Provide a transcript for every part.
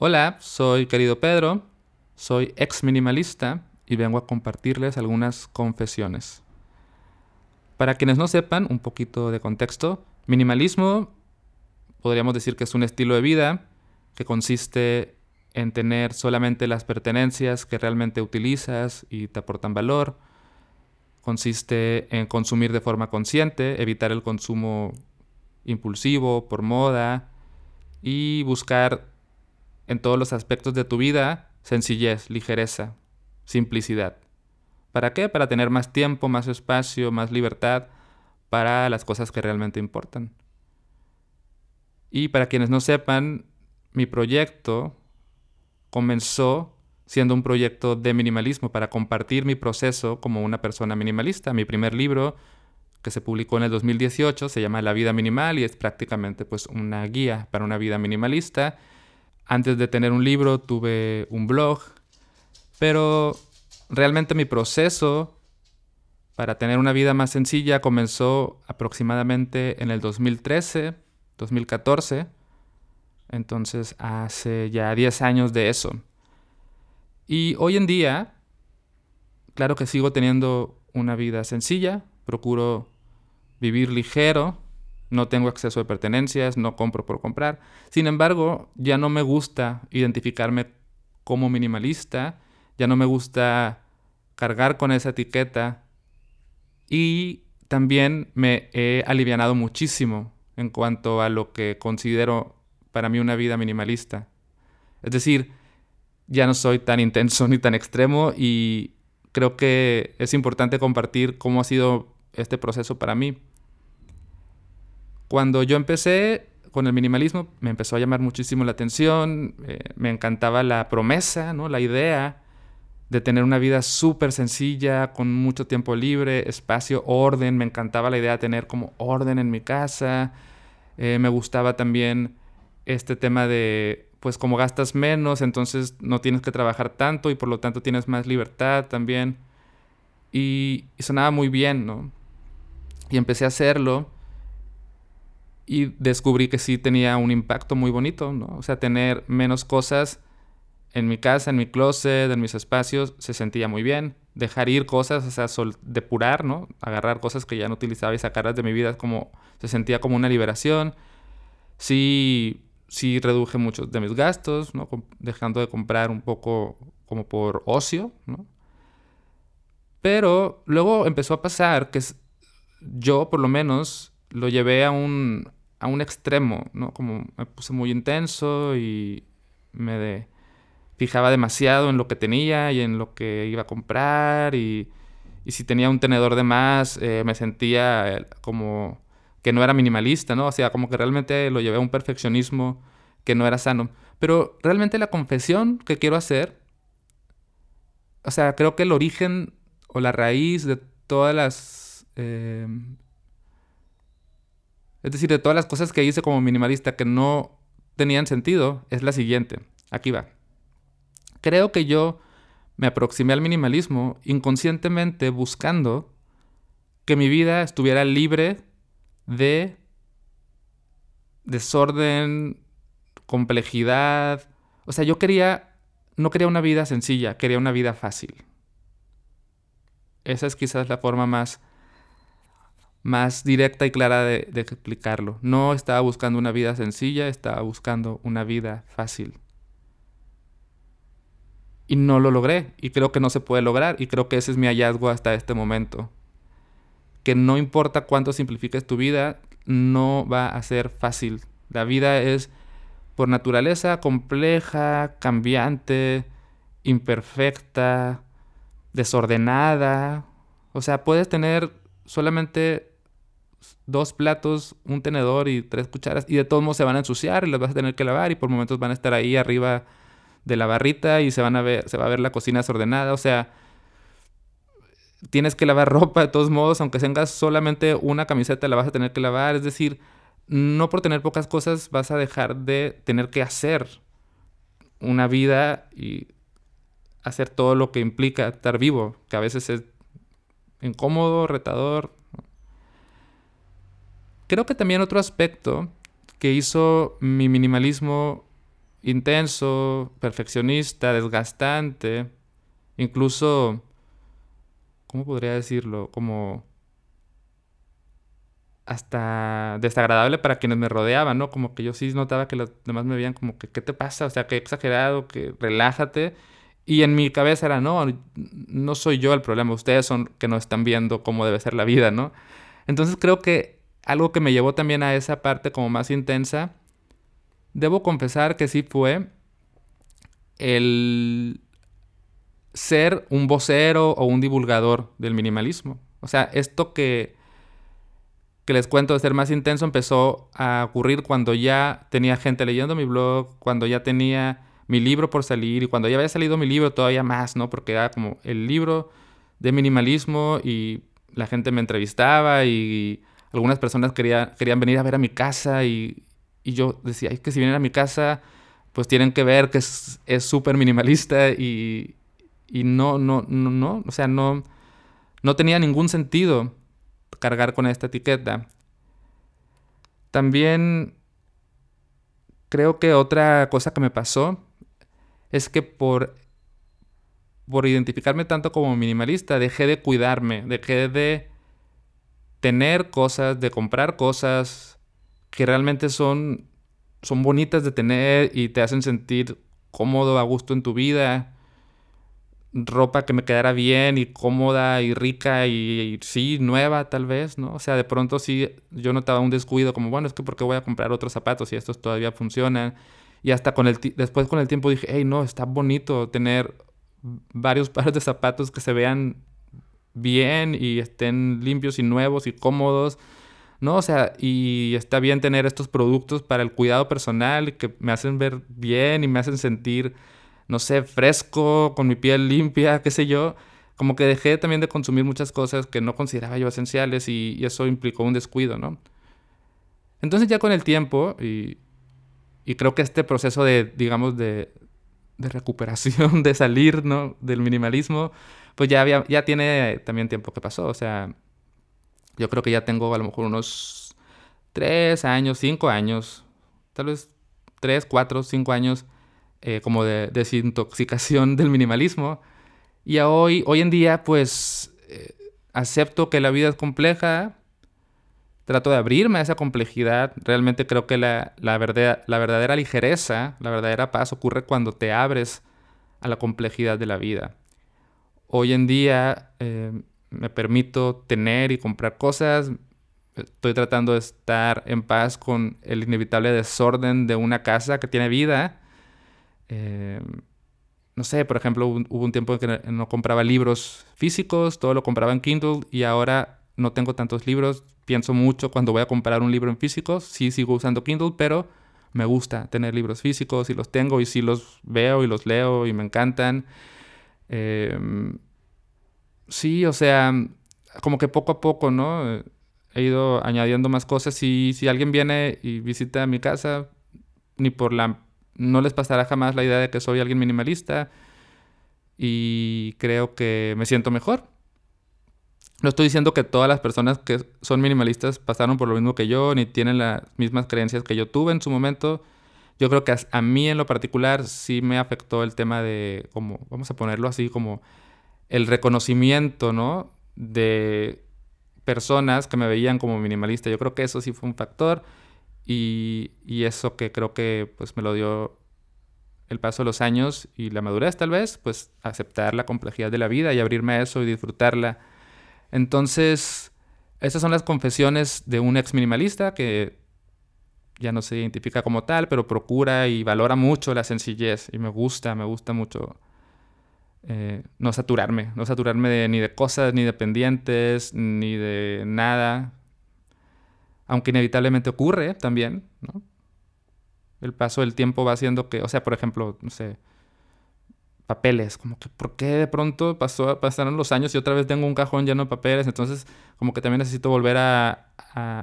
Hola, soy querido Pedro, soy ex minimalista y vengo a compartirles algunas confesiones. Para quienes no sepan, un poquito de contexto, minimalismo podríamos decir que es un estilo de vida que consiste en tener solamente las pertenencias que realmente utilizas y te aportan valor. Consiste en consumir de forma consciente, evitar el consumo impulsivo, por moda, y buscar en todos los aspectos de tu vida sencillez, ligereza, simplicidad. ¿Para qué? Para tener más tiempo, más espacio, más libertad para las cosas que realmente importan. Y para quienes no sepan, mi proyecto comenzó siendo un proyecto de minimalismo para compartir mi proceso como una persona minimalista. Mi primer libro, que se publicó en el 2018, se llama La vida minimal y es prácticamente pues una guía para una vida minimalista. Antes de tener un libro tuve un blog, pero realmente mi proceso para tener una vida más sencilla comenzó aproximadamente en el 2013, 2014 entonces, hace ya 10 años de eso. Y hoy en día, claro que sigo teniendo una vida sencilla, procuro vivir ligero, no tengo acceso a pertenencias, no compro por comprar. Sin embargo, ya no me gusta identificarme como minimalista, ya no me gusta cargar con esa etiqueta y también me he alivianado muchísimo en cuanto a lo que considero para mí una vida minimalista. Es decir, ya no soy tan intenso ni tan extremo y creo que es importante compartir cómo ha sido este proceso para mí. Cuando yo empecé con el minimalismo, me empezó a llamar muchísimo la atención, eh, me encantaba la promesa, ¿no? la idea de tener una vida súper sencilla, con mucho tiempo libre, espacio, orden, me encantaba la idea de tener como orden en mi casa, eh, me gustaba también este tema de, pues como gastas menos, entonces no tienes que trabajar tanto y por lo tanto tienes más libertad también. Y, sonaba muy bien, ¿no? Y empecé a hacerlo y descubrí que sí tenía un impacto muy bonito, ¿no? O sea, tener menos cosas en mi casa, en mi closet, en mis espacios, se sentía muy bien. Dejar ir cosas, o sea, depurar, ¿no? Agarrar cosas que ya no utilizaba y sacarlas de mi vida, como se sentía como una liberación. Sí, sí reduje muchos de mis gastos, ¿no? dejando de comprar un poco como por ocio, ¿no? Pero luego empezó a pasar que yo, por lo menos, lo llevé a un, a un extremo, ¿no? Como me puse muy intenso y me fijaba demasiado en lo que tenía y en lo que iba a comprar y, y si tenía un tenedor de más, eh, me sentía eh, como que no era minimalista, ¿no? O sea, como que realmente lo llevé a un perfeccionismo que no era sano. Pero realmente la confesión que quiero hacer, o sea, creo que el origen o la raíz de todas las... Em, es decir, de todas las cosas que hice como minimalista que no tenían sentido, es la siguiente. Aquí va. Creo que yo me aproximé al minimalismo inconscientemente buscando que mi vida estuviera libre de desorden, complejidad. O sea, yo quería, no quería una vida sencilla, quería una vida fácil. Esa es quizás la forma más, más directa y clara de, explicarlo. No estaba buscando una vida sencilla, estaba buscando una vida fácil. Y no lo logré, y creo que no se puede lograr, y creo que ese es mi hallazgo hasta este momento que no importa cuánto simplifiques tu vida, no va a ser fácil. La vida es por naturaleza compleja, cambiante, imperfecta, desordenada. O sea, puedes tener solamente dos platos, un tenedor y tres cucharas y de todos modos se van a ensuciar y las vas a tener que lavar y por momentos van a estar ahí arriba de la barrita y se van a ver se va a ver la cocina desordenada, o sea, tienes que lavar ropa de todos modos, aunque tengas solamente una camiseta la vas a tener que lavar, es decir, no por tener pocas cosas vas a dejar de tener que hacer una vida y hacer todo lo que implica estar vivo, que a veces es incómodo, retador. Creo que también otro aspecto que hizo mi minimalismo intenso, perfeccionista, desgastante, incluso, ¿cómo podría decirlo? Como hasta desagradable para quienes me rodeaban, ¿no? Como que yo sí notaba que los demás me veían como que, ¿qué te pasa? O sea, que exagerado, que relájate. Y en mi cabeza era, no, no soy yo el problema, ustedes son que no están viendo cómo debe ser la vida, ¿no? Entonces creo que algo que me llevó también a esa parte como más intensa, debo confesar que sí fue el ser un vocero o un divulgador del minimalismo. O sea, esto que que les cuento de ser más intenso empezó a ocurrir cuando ya tenía gente leyendo mi blog, cuando ya tenía mi libro por salir y cuando ya había salido mi libro todavía más, ¿no? Porque era como el libro de minimalismo y la gente me entrevistaba y algunas personas querían venir a ver a mi casa y, yo decía, es que si vienen a mi casa, pues tienen que ver que es súper minimalista y, y no, no, no, no, o sea, no, no tenía ningún sentido cargar con esta etiqueta. También creo que otra cosa que me pasó es que por, por identificarme tanto como minimalista, dejé de cuidarme, dejé de tener cosas, de comprar cosas que realmente son, son bonitas de tener y te hacen sentir cómodo, a gusto en tu vida ropa que me quedara bien y cómoda y rica y, sí, nueva tal vez, ¿no? O sea, de pronto sí yo notaba un descuido como, bueno, es que porque voy a comprar otros zapatos y estos todavía funcionan. Y hasta con el después con el tiempo dije, hey, no, está bonito tener varios pares de zapatos que se vean bien y estén limpios y nuevos y cómodos. ¿no? O sea, y está bien tener estos productos para el cuidado personal que me hacen ver bien y me hacen sentir no sé, fresco, con mi piel limpia, qué sé yo, como que dejé también de consumir muchas cosas que no consideraba yo esenciales y, eso implicó un descuido, ¿no? Entonces ya con el tiempo, y, creo que este proceso de, digamos, de, recuperación, de salir, ¿no? Del minimalismo, pues ya, había, ya tiene también tiempo que pasó, o sea, yo creo que ya tengo a lo mejor unos tres años, cinco años, tal vez tres, cuatro, cinco años eh, como de desintoxicación del minimalismo. Y hoy, hoy en día, pues, eh, acepto que la vida es compleja, trato de abrirme a esa complejidad. Realmente creo que la, la, la verdadera ligereza, la verdadera paz ocurre cuando te abres a la complejidad de la vida. Hoy en día eh, me permito tener y comprar cosas. Estoy tratando de estar en paz con el inevitable desorden de una casa que tiene vida eh, no sé, por ejemplo, hubo un tiempo en que no compraba libros físicos, todo lo compraba en Kindle y ahora no tengo tantos libros. Pienso mucho cuando voy a comprar un libro en físico. Sí sigo usando Kindle, pero me gusta tener libros físicos y los tengo y sí los veo y los leo y me encantan. Em, sí, o sea, como que poco a poco, ¿no? He ido añadiendo más cosas y si alguien viene y visita mi casa, ni por la no les pasará jamás la idea de que soy alguien minimalista y creo que me siento mejor. No estoy diciendo que todas las personas que son minimalistas pasaron por lo mismo que yo, ni tienen las mismas creencias que yo tuve en su momento. Yo creo que a, mí en lo particular sí me afectó el tema de, como, vamos a ponerlo así, como el reconocimiento, ¿no? De personas que me veían como minimalista. Yo creo que eso sí fue un factor. Y, eso que creo que pues me lo dio el paso de los años y la madurez tal vez, pues aceptar la complejidad de la vida y abrirme a eso y disfrutarla. Entonces, esas son las confesiones de un ex minimalista que ya no se identifica como tal, pero procura y valora mucho la sencillez y me gusta, me gusta mucho eh, no saturarme, no saturarme ni de cosas, ni de pendientes, ni de nada, aunque inevitablemente ocurre también, ¿no? El paso del tiempo va haciendo que, o sea, por ejemplo, no sé, papeles, como que ¿por qué de pronto pasó, pasaron los años y otra vez tengo un cajón lleno de papeles? Entonces, como que también necesito volver a,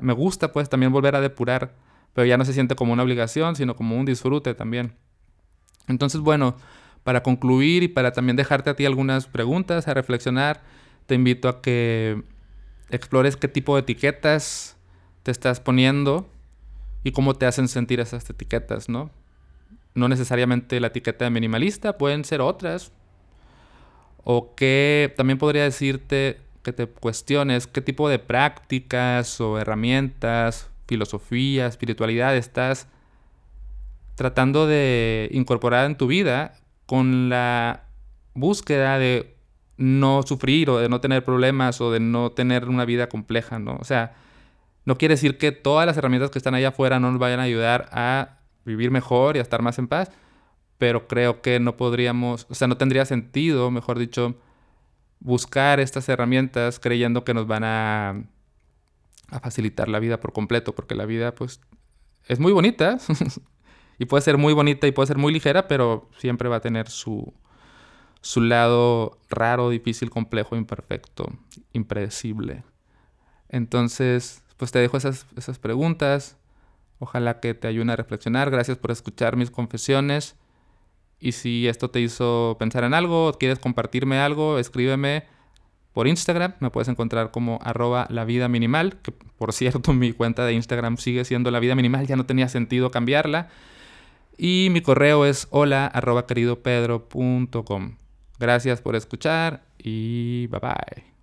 me gusta pues también volver a depurar, pero ya no se siente como una obligación, sino como un disfrute también. Entonces, bueno, para concluir y para también dejarte a ti algunas preguntas a reflexionar, te invito a que explores qué tipo de etiquetas te estás poniendo y cómo te hacen sentir esas etiquetas, ¿no? no necesariamente la etiqueta de minimalista, pueden ser otras. O que también podría decirte que te cuestiones qué tipo de prácticas o herramientas, filosofía, espiritualidad estás tratando de incorporar en tu vida con la búsqueda de no sufrir o de no tener problemas o de no tener una vida compleja, ¿no? O sea, no quiere decir que todas las herramientas que están allá afuera no nos vayan a ayudar a vivir mejor y a estar más en paz, pero creo que no podríamos, o sea, no tendría sentido, mejor dicho, buscar estas herramientas creyendo que nos van a, a facilitar la vida por completo, porque la vida pues es muy bonita y puede ser muy bonita y puede ser muy ligera, pero siempre va a tener su, su lado raro, difícil, complejo, imperfecto, impredecible. Entonces, pues te dejo esas, esas preguntas. Ojalá que te ayude a reflexionar. Gracias por escuchar mis confesiones. Y si esto te hizo pensar en algo quieres compartirme algo, escríbeme por Instagram. Me puedes encontrar como arroba la vida minimal. Que por cierto, mi cuenta de Instagram sigue siendo la vida minimal. Ya no tenía sentido cambiarla. Y mi correo es hola arroba queridopedro.com. Gracias por escuchar y bye bye.